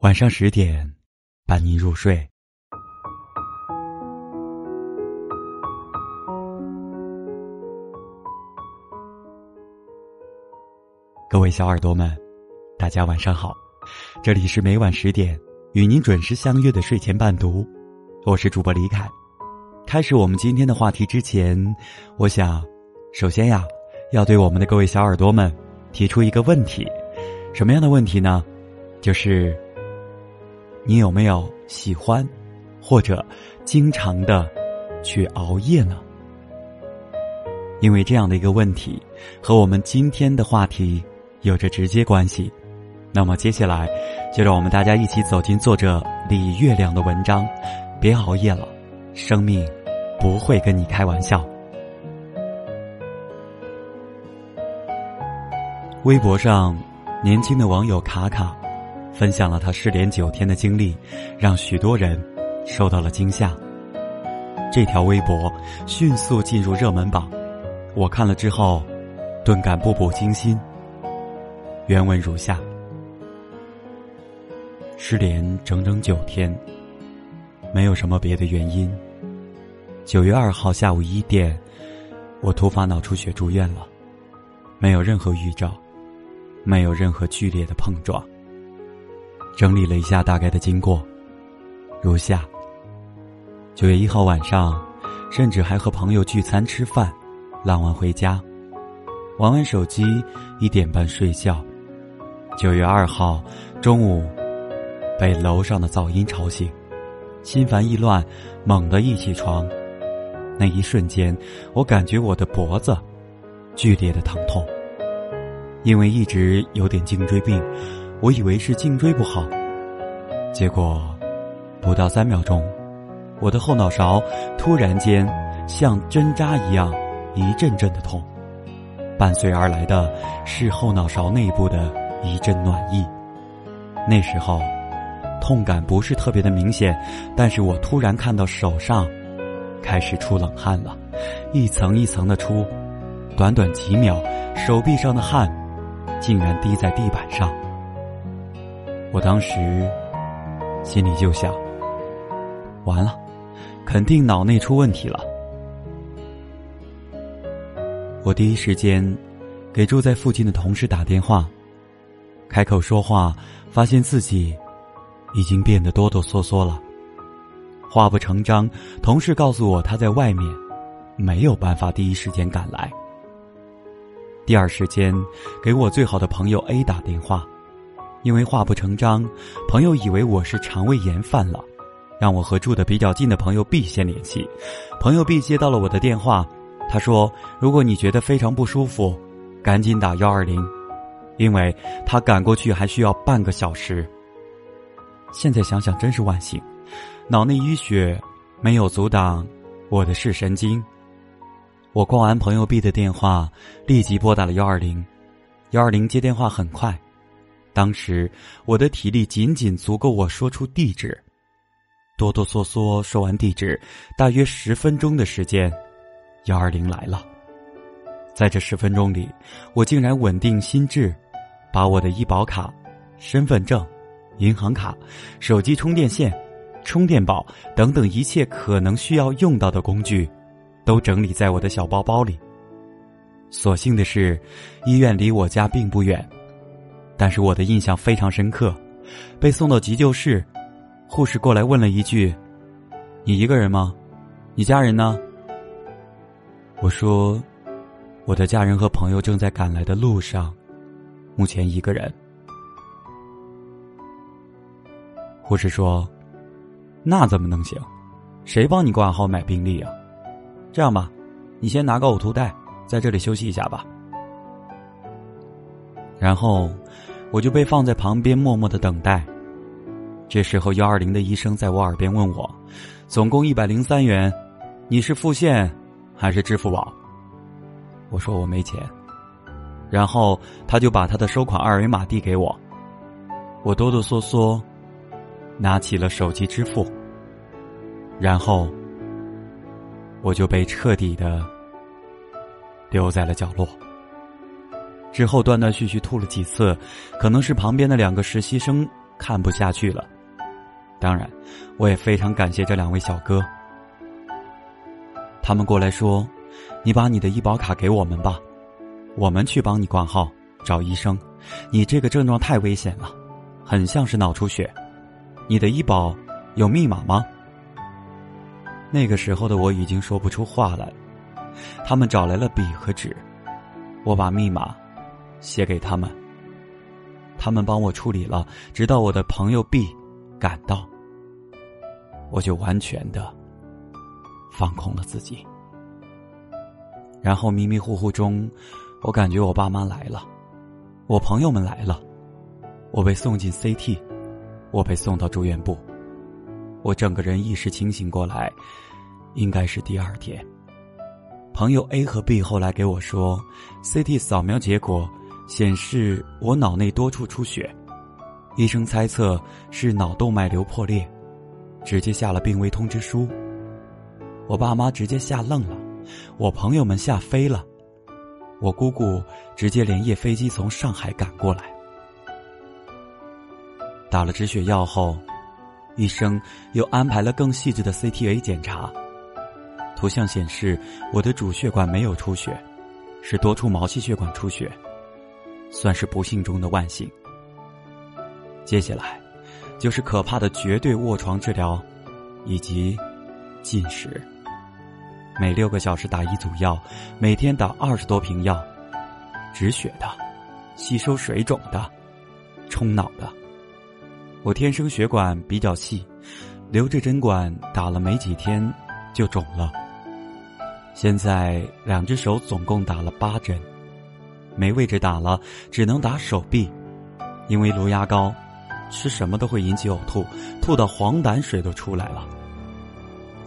晚上十点，伴您入睡。各位小耳朵们，大家晚上好！这里是每晚十点与您准时相约的睡前伴读，我是主播李凯。开始我们今天的话题之前，我想，首先呀，要对我们的各位小耳朵们提出一个问题：什么样的问题呢？就是。你有没有喜欢，或者经常的去熬夜呢？因为这样的一个问题和我们今天的话题有着直接关系。那么接下来，就让我们大家一起走进作者李月亮的文章。别熬夜了，生命不会跟你开玩笑。微博上，年轻的网友卡卡。分享了他失联九天的经历，让许多人受到了惊吓。这条微博迅速进入热门榜，我看了之后，顿感步步惊心。原文如下：失联整整九天，没有什么别的原因。九月二号下午一点，我突发脑出血住院了，没有任何预兆，没有任何剧烈的碰撞。整理了一下大概的经过，如下：九月一号晚上，甚至还和朋友聚餐吃饭，浪完回家，玩完手机，一点半睡觉。九月二号中午，被楼上的噪音吵醒，心烦意乱，猛地一起床，那一瞬间，我感觉我的脖子剧烈的疼痛，因为一直有点颈椎病。我以为是颈椎不好，结果不到三秒钟，我的后脑勺突然间像针扎一样一阵阵的痛，伴随而来的是后脑勺内部的一阵暖意。那时候痛感不是特别的明显，但是我突然看到手上开始出冷汗了，一层一层的出，短短几秒，手臂上的汗竟然滴在地板上。我当时心里就想：完了，肯定脑内出问题了。我第一时间给住在附近的同事打电话，开口说话，发现自己已经变得哆哆嗦嗦了。话不成章，同事告诉我他在外面，没有办法第一时间赶来。第二时间给我最好的朋友 A 打电话。因为话不成章，朋友以为我是肠胃炎犯了，让我和住的比较近的朋友 B 先联系。朋友 B 接到了我的电话，他说：“如果你觉得非常不舒服，赶紧打幺二零，因为他赶过去还需要半个小时。”现在想想真是万幸，脑内淤血没有阻挡我的视神经。我挂完朋友 B 的电话，立即拨打了幺二零，幺二零接电话很快。当时我的体力仅仅足够我说出地址，哆哆嗦嗦说完地址，大约十分钟的时间，幺二零来了。在这十分钟里，我竟然稳定心智，把我的医保卡、身份证、银行卡、手机充电线、充电宝等等一切可能需要用到的工具，都整理在我的小包包里。所幸的是，医院离我家并不远。但是我的印象非常深刻，被送到急救室，护士过来问了一句：“你一个人吗？你家人呢？”我说：“我的家人和朋友正在赶来的路上，目前一个人。”护士说：“那怎么能行？谁帮你挂号买病历啊？这样吧，你先拿个呕吐袋，在这里休息一下吧。”然后。我就被放在旁边默默的等待。这时候幺二零的医生在我耳边问我：“总共一百零三元，你是付现还是支付宝？”我说我没钱。然后他就把他的收款二维码递给我，我哆哆嗦嗦拿起了手机支付。然后我就被彻底的丢在了角落。之后断断续续吐了几次，可能是旁边的两个实习生看不下去了。当然，我也非常感谢这两位小哥。他们过来说：“你把你的医保卡给我们吧，我们去帮你挂号找医生。你这个症状太危险了，很像是脑出血。你的医保有密码吗？”那个时候的我已经说不出话来。他们找来了笔和纸，我把密码写给他们。他们帮我处理了，直到我的朋友 B 赶到，我就完全的放空了自己。然后迷迷糊糊中，我感觉我爸妈来了，我朋友们来了，我被送进 CT，我被送到住院部，我整个人意识清醒过来，应该是第二天。朋友 A 和 B 后来给我说，CT 扫描结果显示我脑内多处出血，医生猜测是脑动脉瘤破裂，直接下了病危通知书。我爸妈直接吓愣了，我朋友们吓飞了，我姑姑直接连夜飞机从上海赶过来，打了止血药后，医生又安排了更细致的 CTA 检查。图像显示，我的主血管没有出血，是多处毛细血管出血，算是不幸中的万幸。接下来，就是可怕的绝对卧床治疗，以及进食。每六个小时打一组药，每天打二十多瓶药，止血的，吸收水肿的，冲脑的。我天生血管比较细，留着针管打了没几天就肿了。现在两只手总共打了八针，没位置打了，只能打手臂，因为颅压高，吃什么都会引起呕吐，吐到黄胆水都出来了。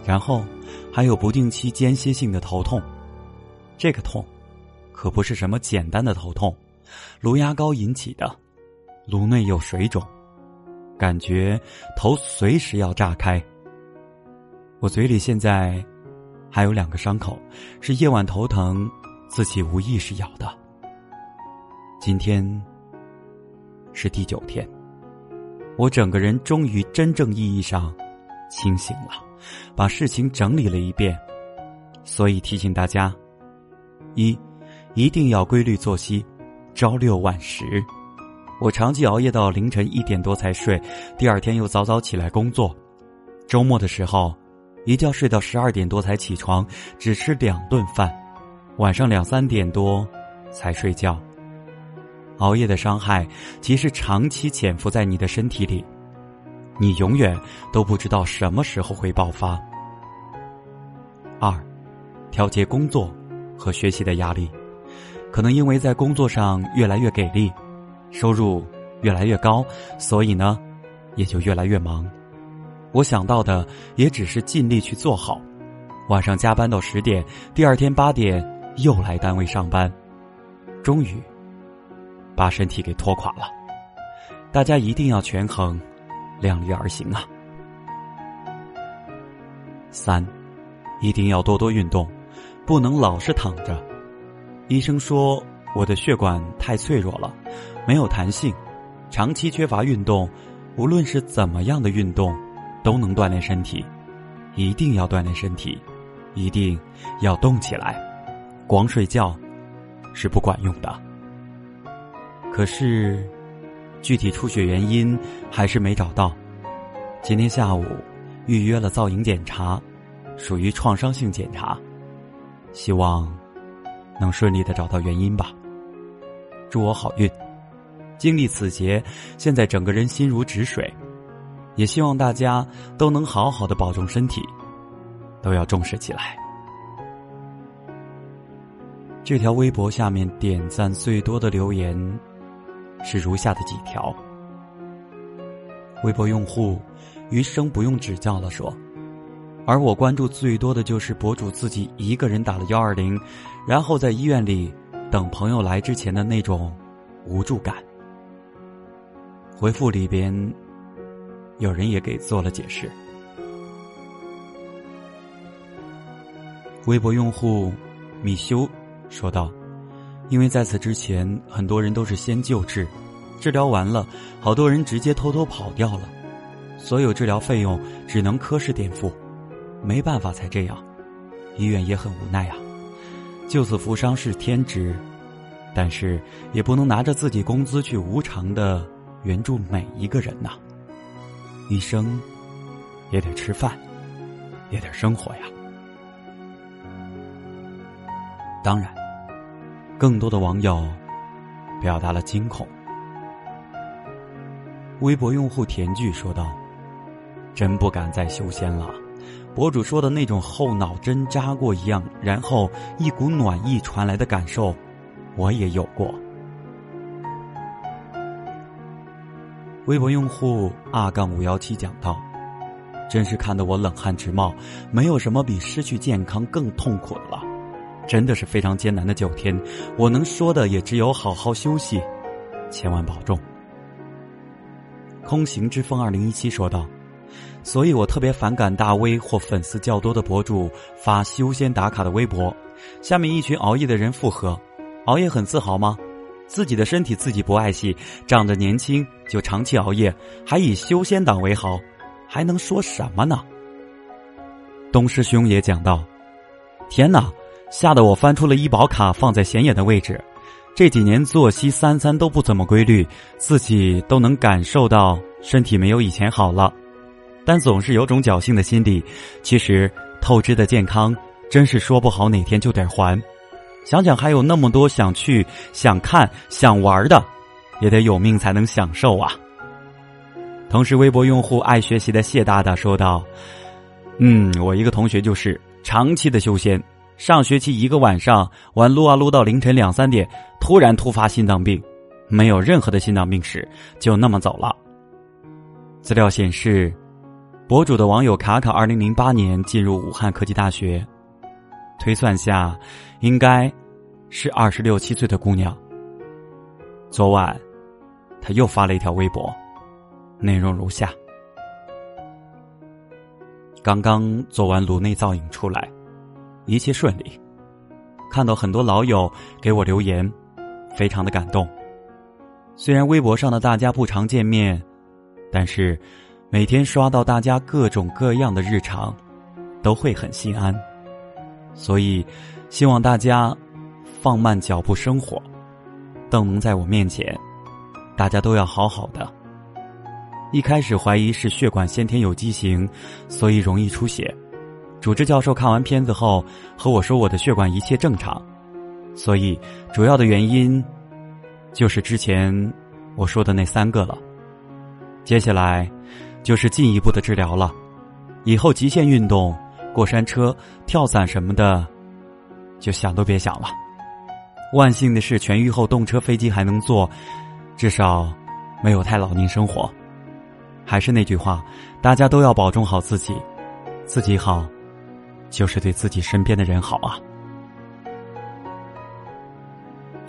然后还有不定期间歇性的头痛，这个痛可不是什么简单的头痛，颅压高引起的，颅内有水肿，感觉头随时要炸开。我嘴里现在。还有两个伤口，是夜晚头疼，自己无意识咬的。今天是第九天，我整个人终于真正意义上清醒了，把事情整理了一遍。所以提醒大家：一，一定要规律作息，朝六晚十。我长期熬夜到凌晨一点多才睡，第二天又早早起来工作，周末的时候。一觉睡到十二点多才起床，只吃两顿饭，晚上两三点多才睡觉。熬夜的伤害其实长期潜伏在你的身体里，你永远都不知道什么时候会爆发。二，调节工作和学习的压力，可能因为在工作上越来越给力，收入越来越高，所以呢，也就越来越忙。我想到的也只是尽力去做好，晚上加班到十点，第二天八点又来单位上班，终于把身体给拖垮了。大家一定要权衡，量力而行啊！三，一定要多多运动，不能老是躺着。医生说我的血管太脆弱了，没有弹性，长期缺乏运动，无论是怎么样的运动。都能锻炼身体，一定要锻炼身体，一定要动起来。光睡觉是不管用的。可是，具体出血原因还是没找到。今天下午预约了造影检查，属于创伤性检查，希望能顺利的找到原因吧。祝我好运！经历此劫，现在整个人心如止水。也希望大家都能好好的保重身体，都要重视起来。这条微博下面点赞最多的留言是如下的几条。微博用户余生不用指教了说，而我关注最多的就是博主自己一个人打了幺二零，然后在医院里等朋友来之前的那种无助感。回复里边。有人也给做了解释。微博用户米修说道：“因为在此之前，很多人都是先救治，治疗完了，好多人直接偷偷跑掉了，所有治疗费用只能科室垫付，没办法才这样，医院也很无奈啊。救死扶伤是天职，但是也不能拿着自己工资去无偿的援助每一个人呐。医生也得吃饭，也得生活呀。当然，更多的网友表达了惊恐。微博用户田剧说道：“真不敢再修仙了。”博主说的那种后脑针扎过一样，然后一股暖意传来的感受，我也有过。微博用户二杠五幺七讲道：“真是看得我冷汗直冒，没有什么比失去健康更痛苦的了，真的是非常艰难的九天。我能说的也只有好好休息，千万保重。”空行之风二零一七说道。所以我特别反感大 V 或粉丝较多的博主发修仙打卡的微博，下面一群熬夜的人附和：“熬夜很自豪吗？自己的身体自己不爱惜，长得年轻就长期熬夜，还以修仙党为豪，还能说什么呢？”东师兄也讲到：“天哪，吓得我翻出了医保卡放在显眼的位置，这几年作息三餐都不怎么规律，自己都能感受到身体没有以前好了。”但总是有种侥幸的心理，其实透支的健康真是说不好哪天就得还。想想还有那么多想去、想看、想玩的，也得有命才能享受啊。同时，微博用户爱学习的谢大大说道：“嗯，我一个同学就是长期的修仙，上学期一个晚上玩撸啊撸到凌晨两三点，突然突发心脏病，没有任何的心脏病史，就那么走了。”资料显示。博主的网友卡卡，二零零八年进入武汉科技大学，推算下，应该是二十六七岁的姑娘。昨晚，他又发了一条微博，内容如下：刚刚做完颅内造影出来，一切顺利。看到很多老友给我留言，非常的感动。虽然微博上的大家不常见面，但是。每天刷到大家各种各样的日常，都会很心安。所以，希望大家放慢脚步生活，邓能在我面前，大家都要好好的。一开始怀疑是血管先天有畸形，所以容易出血。主治教授看完片子后和我说：“我的血管一切正常。”所以，主要的原因就是之前我说的那三个了。接下来。就是进一步的治疗了，以后极限运动、过山车、跳伞什么的，就想都别想了。万幸的是，痊愈后动车、飞机还能坐，至少没有太老年生活。还是那句话，大家都要保重好自己，自己好，就是对自己身边的人好啊。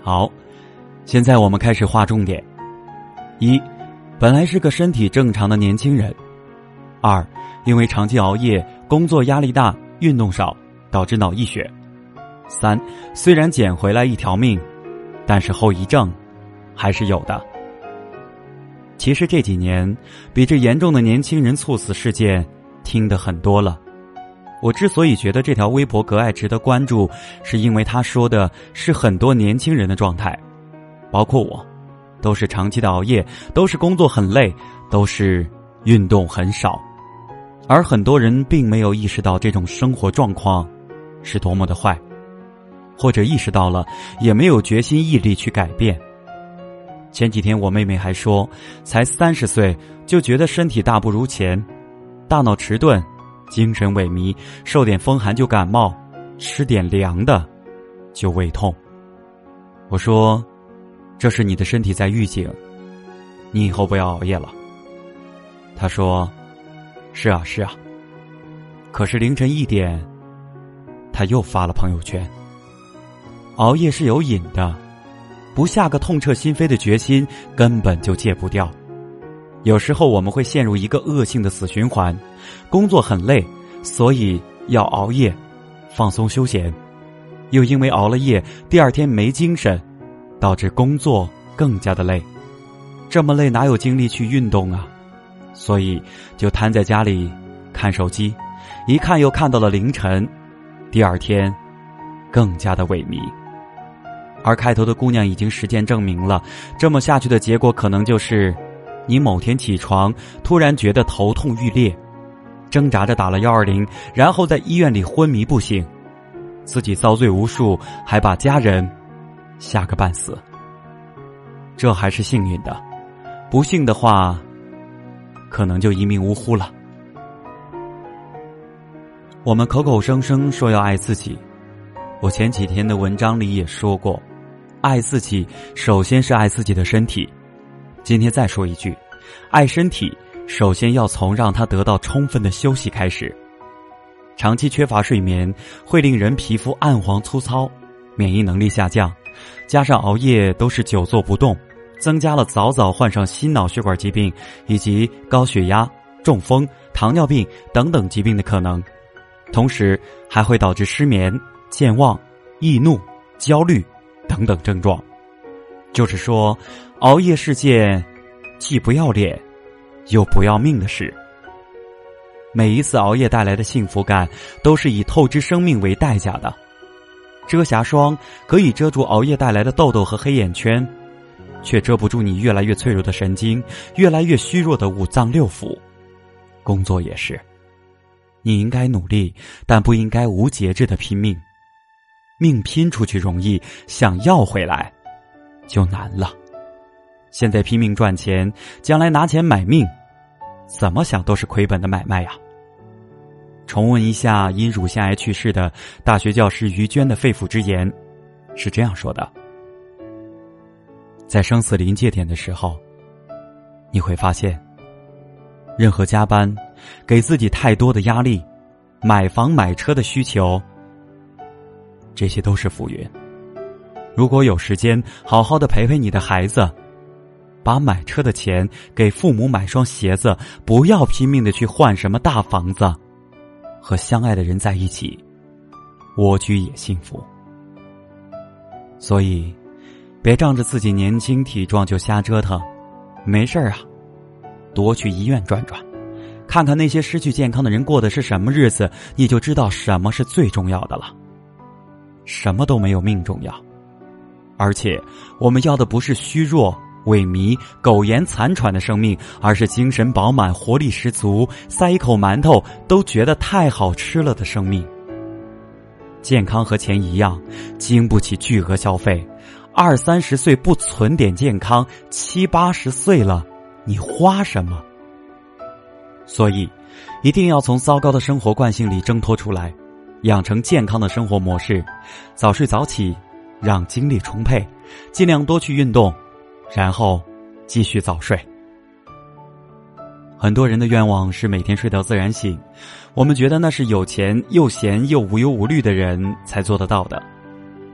好，现在我们开始划重点，一。本来是个身体正常的年轻人，二，因为长期熬夜、工作压力大、运动少，导致脑溢血。三，虽然捡回来一条命，但是后遗症还是有的。其实这几年，比这严重的年轻人猝死事件听得很多了。我之所以觉得这条微博格外值得关注，是因为他说的是很多年轻人的状态，包括我。都是长期的熬夜，都是工作很累，都是运动很少，而很多人并没有意识到这种生活状况是多么的坏，或者意识到了也没有决心毅力去改变。前几天我妹妹还说，才三十岁就觉得身体大不如前，大脑迟钝，精神萎靡，受点风寒就感冒，吃点凉的就胃痛。我说。这是你的身体在预警，你以后不要熬夜了。他说：“是啊，是啊。”可是凌晨一点，他又发了朋友圈。熬夜是有瘾的，不下个痛彻心扉的决心，根本就戒不掉。有时候我们会陷入一个恶性的死循环：工作很累，所以要熬夜放松休闲；又因为熬了夜，第二天没精神。导致工作更加的累，这么累，哪有精力去运动啊？所以就瘫在家里看手机，一看又看到了凌晨，第二天更加的萎靡。而开头的姑娘已经实践证明了，这么下去的结果可能就是，你某天起床突然觉得头痛欲裂，挣扎着打了幺二零，然后在医院里昏迷不醒，自己遭罪无数，还把家人吓个半死。这还是幸运的，不幸的话，可能就一命呜呼了。我们口口声声说要爱自己，我前几天的文章里也说过。爱自己，首先是爱自己的身体。今天再说一句，爱身体，首先要从让他得到充分的休息开始。长期缺乏睡眠会令人皮肤暗黄粗糙，免疫能力下降，加上熬夜都是久坐不动，增加了早早患上心脑血管疾病以及高血压、中风、糖尿病等等疾病的可能，同时还会导致失眠、健忘、易怒、焦虑。等等症状，就是说，熬夜是件既不要脸又不要命的事。每一次熬夜带来的幸福感，都是以透支生命为代价的。遮瑕霜可以遮住熬夜带来的痘痘和黑眼圈，却遮不住你越来越脆弱的神经，越来越虚弱的五脏六腑。工作也是，你应该努力，但不应该无节制的拼命。命拼出去容易，想要回来就难了。现在拼命赚钱，将来拿钱买命，怎么想都是亏本的买卖呀。重温一下因乳腺癌去世的大学教师于娟的肺腑之言，是这样说的：在生死临界点的时候，你会发现，任何加班、给自己太多的压力、买房买车的需求。这些都是浮云。如果有时间，好好的陪陪你的孩子，把买车的钱给父母买双鞋子，不要拼命的去换什么大房子，和相爱的人在一起，蜗居也幸福。所以，别仗着自己年轻体壮就瞎折腾，没事儿啊，多去医院转转，看看那些失去健康的人过的是什么日子，你就知道什么是最重要的了。什么都没有命重要，而且我们要的不是虚弱、萎靡、苟延残喘的生命，而是精神饱满、活力十足、塞一口馒头都觉得太好吃了的生命。健康和钱一样，经不起巨额消费。二三十岁不存点健康，七八十岁了，你花什么？所以，一定要从糟糕的生活惯性里挣脱出来。养成健康的生活模式，早睡早起，让精力充沛，尽量多去运动，然后继续早睡。很多人的愿望是每天睡到自然醒，我们觉得那是有钱又闲又无忧无虑的人才做得到的。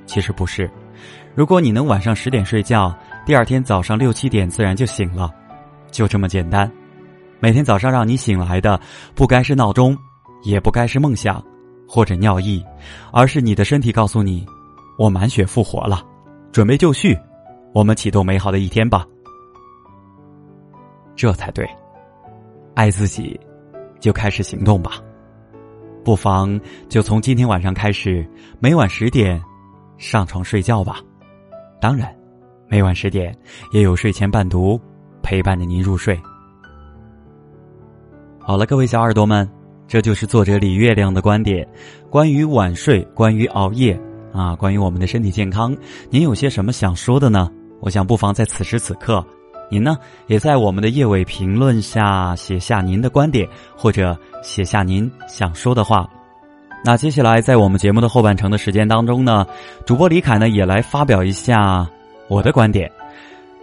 其实不是，如果你能晚上十点睡觉，第二天早上六七点自然就醒了，就这么简单。每天早上让你醒来的，不该是闹钟，也不该是梦想。或者尿意，而是你的身体告诉你：“我满血复活了，准备就绪，我们启动美好的一天吧。”这才对，爱自己，就开始行动吧。不妨就从今天晚上开始，每晚十点上床睡觉吧。当然，每晚十点也有睡前伴读陪伴着您入睡。好了，各位小耳朵们。这就是作者李月亮的观点，关于晚睡，关于熬夜，啊，关于我们的身体健康，您有些什么想说的呢？我想不妨在此时此刻，您呢也在我们的页尾评论下写下您的观点，或者写下您想说的话。那接下来在我们节目的后半程的时间当中呢，主播李凯呢也来发表一下我的观点。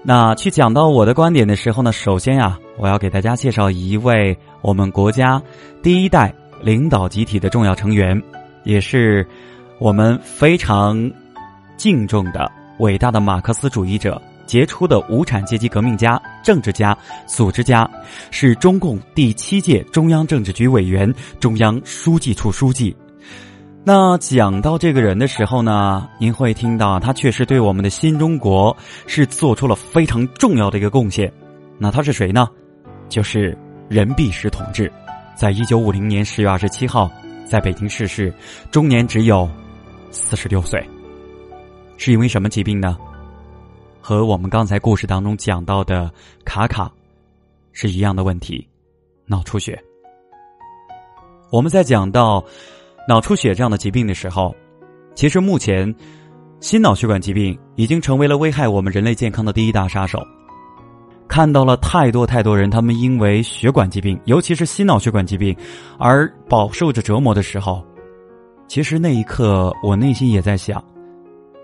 那去讲到我的观点的时候呢，首先呀，我要给大家介绍一位我们国家第一代领导集体的重要成员，也是我们非常敬重的伟大的马克思主义者、杰出的无产阶级革命家、政治家、组织家，是中共第七届中央政治局委员、中央书记处书记。那讲到这个人的时候呢，您会听到他确实对我们的新中国是做出了非常重要的一个贡献，那他是谁呢？就是任弼时同志，在一九五零年十月二十七号在北京逝世，终年只有四十六岁。是因为什么疾病呢？和我们刚才故事当中讲到的卡卡是一样的问题，脑出血。我们在讲到脑出血这样的疾病的时候，其实目前心脑血管疾病已经成为了危害我们人类健康的第一大杀手。看到了太多太多人，他们因为血管疾病，尤其是心脑血管疾病，而饱受着折磨的时候，其实那一刻我内心也在想。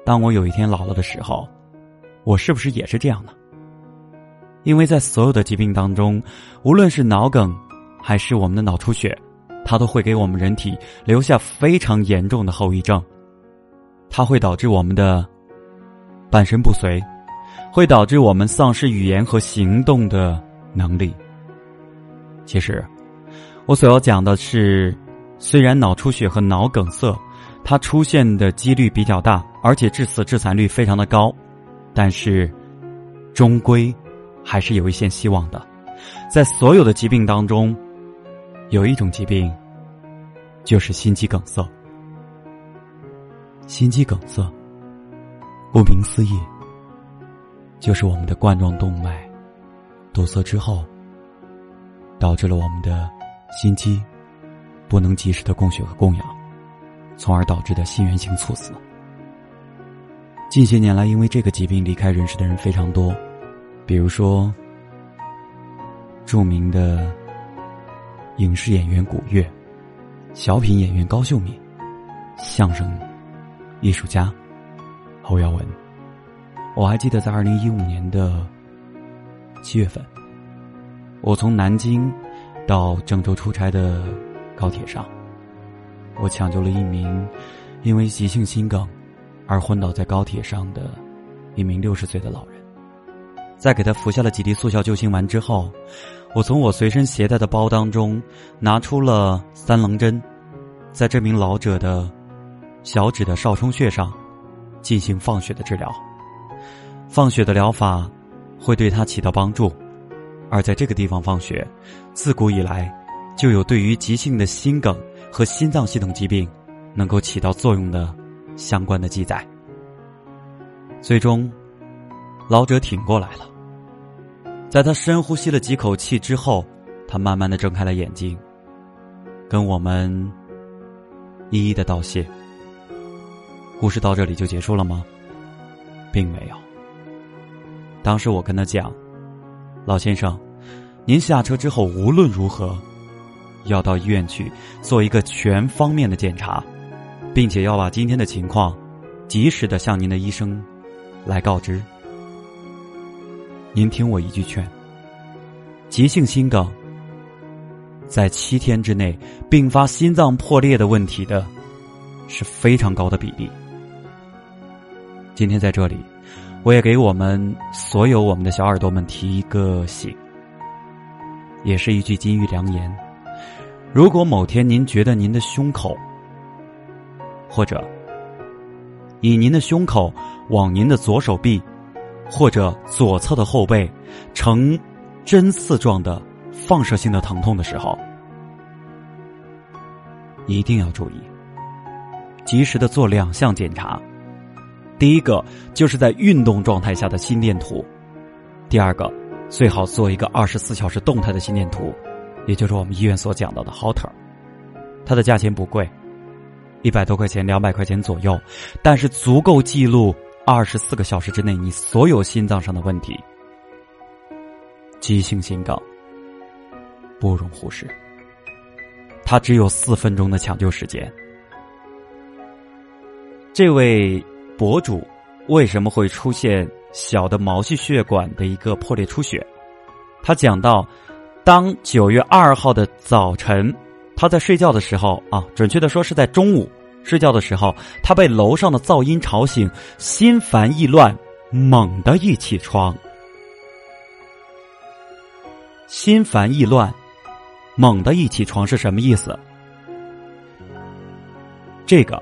当我有一天老了的时候，我是不是也是这样呢？因为在所有的疾病当中，无论是脑梗，还是我们的脑出血，它都会给我们人体留下非常严重的后遗症。它会导致我们的半身不遂，会导致我们丧失语言和行动的能力。其实，我所要讲的是，虽然脑出血和脑梗塞。它出现的几率比较大，而且致死致残率非常的高，但是，终归还是有一线希望的。在所有的疾病当中，有一种疾病，就是心肌梗塞。心肌梗塞，顾名思义，就是我们的冠状动脉堵塞之后，导致了我们的心肌不能及时的供血和供氧。从而导致的心源性猝死。近些年来，因为这个疾病离开人世的人非常多，比如说著名的影视演员古月、小品演员高秀敏、相声艺术家侯耀文。我还记得在二零一五年的七月份，我从南京到郑州出差的高铁上。我抢救了一名因为急性心梗而昏倒在高铁上的一名六十岁的老人，在给他服下了几滴速效救心丸之后，我从我随身携带的包当中拿出了三棱针，在这名老者的小指的少冲穴上进行放血的治疗。放血的疗法会对他起到帮助，而在这个地方放血，自古以来就有对于急性的心梗。和心脏系统疾病能够起到作用的相关的记载。最终，老者挺过来了。在他深呼吸了几口气之后，他慢慢的睁开了眼睛，跟我们一一的道谢。故事到这里就结束了吗？并没有。当时我跟他讲：“老先生，您下车之后无论如何。”要到医院去做一个全方面的检查，并且要把今天的情况及时的向您的医生来告知。您听我一句劝：急性心梗在七天之内并发心脏破裂的问题的是非常高的比例。今天在这里，我也给我们所有我们的小耳朵们提一个醒，也是一句金玉良言。如果某天您觉得您的胸口，或者以您的胸口往您的左手臂，或者左侧的后背，呈针刺状的放射性的疼痛的时候，一定要注意，及时的做两项检查。第一个就是在运动状态下的心电图，第二个最好做一个二十四小时动态的心电图。也就是我们医院所讲到的 Holter，它的价钱不贵，一百多块钱、两百块钱左右，但是足够记录二十四个小时之内你所有心脏上的问题。急性心梗不容忽视，它只有四分钟的抢救时间。这位博主为什么会出现小的毛细血管的一个破裂出血？他讲到。当九月二号的早晨，他在睡觉的时候啊，准确的说是在中午睡觉的时候，他被楼上的噪音吵醒，心烦意乱，猛地一起床。心烦意乱，猛地一起床是什么意思？这个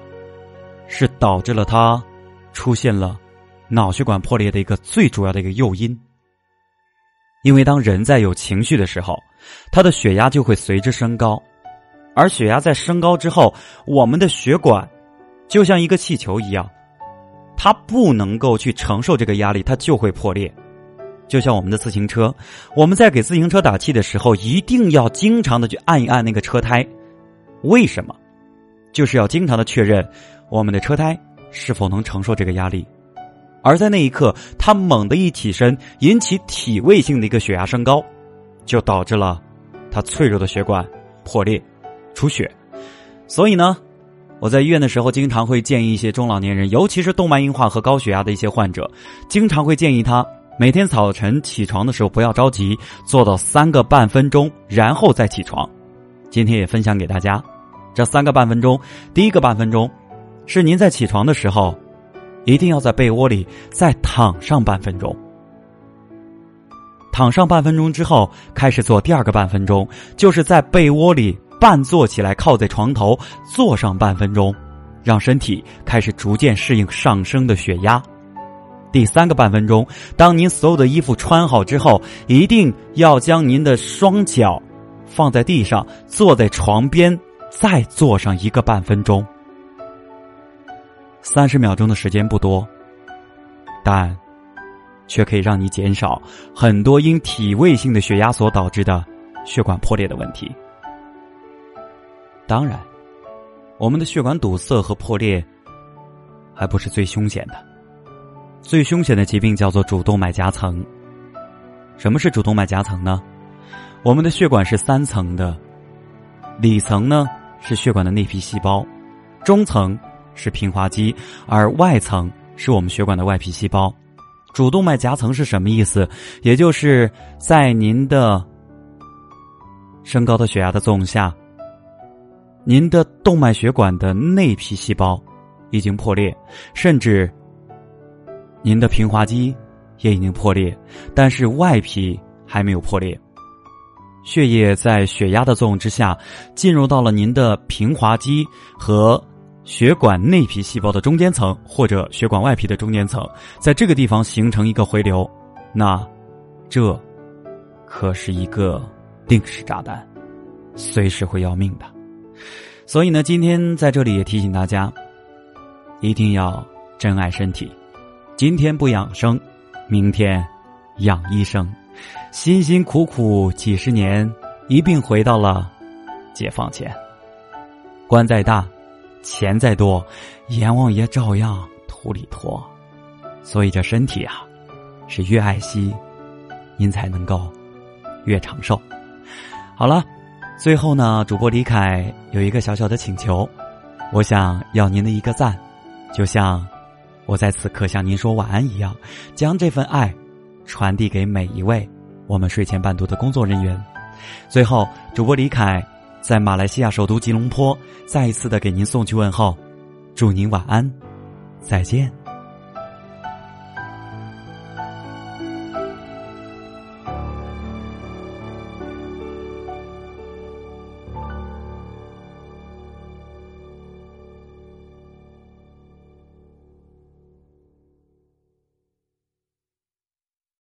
是导致了他出现了脑血管破裂的一个最主要的一个诱因。因为当人在有情绪的时候，他的血压就会随之升高，而血压在升高之后，我们的血管就像一个气球一样，它不能够去承受这个压力，它就会破裂。就像我们的自行车，我们在给自行车打气的时候，一定要经常的去按一按那个车胎，为什么？就是要经常的确认我们的车胎是否能承受这个压力。而在那一刻，他猛地一起身，引起体位性的一个血压升高，就导致了他脆弱的血管破裂、出血。所以呢，我在医院的时候，经常会建议一些中老年人，尤其是动脉硬化和高血压的一些患者，经常会建议他每天早晨起床的时候不要着急，做到三个半分钟，然后再起床。今天也分享给大家，这三个半分钟，第一个半分钟是您在起床的时候。一定要在被窝里再躺上半分钟，躺上半分钟之后，开始做第二个半分钟，就是在被窝里半坐起来，靠在床头坐上半分钟，让身体开始逐渐适应上升的血压。第三个半分钟，当您所有的衣服穿好之后，一定要将您的双脚放在地上，坐在床边，再坐上一个半分钟。三十秒钟的时间不多，但却可以让你减少很多因体位性的血压所导致的血管破裂的问题。当然，我们的血管堵塞和破裂还不是最凶险的，最凶险的疾病叫做主动脉夹层。什么是主动脉夹层呢？我们的血管是三层的，里层呢是血管的内皮细胞，中层。是平滑肌，而外层是我们血管的外皮细胞。主动脉夹层是什么意思？也就是在您的升高的血压的作用下，您的动脉血管的内皮细胞已经破裂，甚至您的平滑肌也已经破裂，但是外皮还没有破裂。血液在血压的作用之下，进入到了您的平滑肌和。血管内皮细胞的中间层，或者血管外皮的中间层，在这个地方形成一个回流，那这可是一个定时炸弹，随时会要命的。所以呢，今天在这里也提醒大家，一定要珍爱身体。今天不养生，明天养医生。辛辛苦苦几十年，一并回到了解放前。官再大。钱再多，阎王爷照样土里拖，所以这身体啊，是越爱惜，您才能够越长寿。好了，最后呢，主播李凯有一个小小的请求，我想要您的一个赞，就像我在此刻向您说晚安一样，将这份爱传递给每一位我们睡前伴读的工作人员。最后，主播李凯。在马来西亚首都吉隆坡，再一次的给您送去问候，祝您晚安，再见。